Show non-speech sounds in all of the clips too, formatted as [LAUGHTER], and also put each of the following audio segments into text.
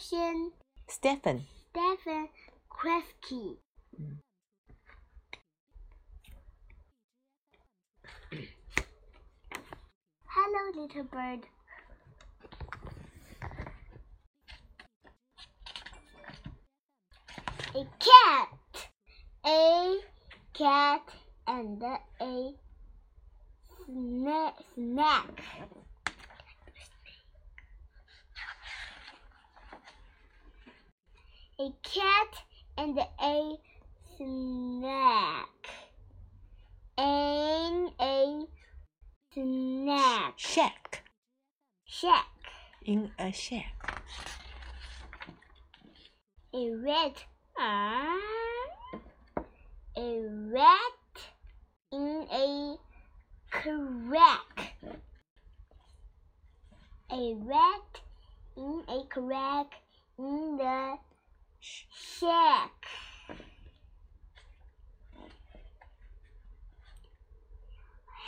Stephen Stephen. Stephen. Hello, little bird. A cat, a cat, and a sna snack. A cat and a snack. And a snack. Shack. Shack. In a shack. A rat. Ah. A rat in a crack. A rat in a crack in the shack.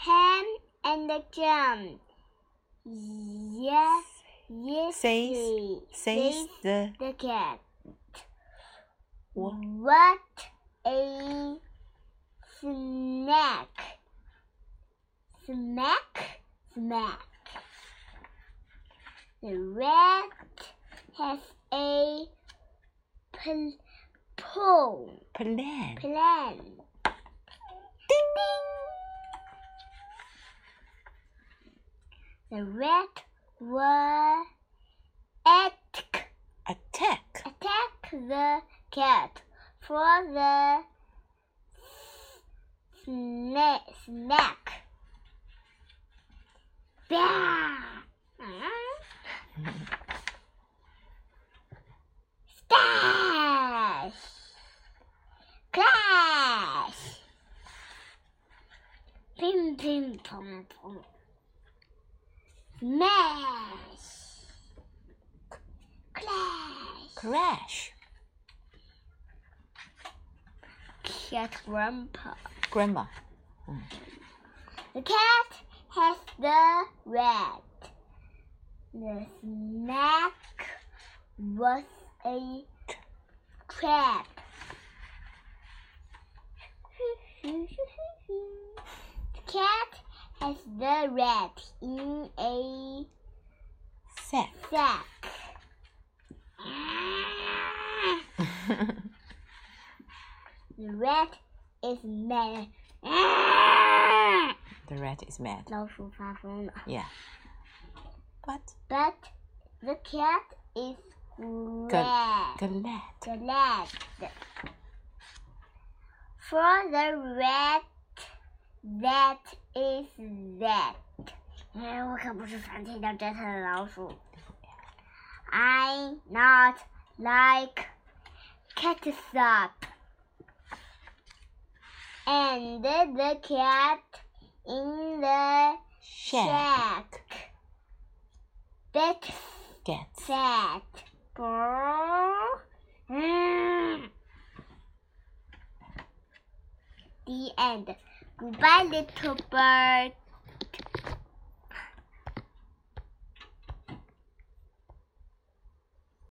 Ham and the jam. Yes, yes, Says- Says the the cat. what? What a snack! Smack, smack. The rat has a pl- pull Plan. plan. Ding ding. The rat will attack, Attack. attack the cat for the sna- snack. Pong, pong. Smash! Clash! Crash. Cat grandpa. Grandma. The cat has the rat. The snack was a trap. [LAUGHS] The cat has the rat in a Sack. sack. The rat is mad. the rat is mad. 老鼠发疯了。 Yeah. But But the cat is glad. glad. glad. For the rat, that is that. 哎，我可不是翻天掉侦探的老鼠。I not like catsup. And the cat in the Shack. shack. That Gets. sad. Mm. The end. Goodbye, little bird.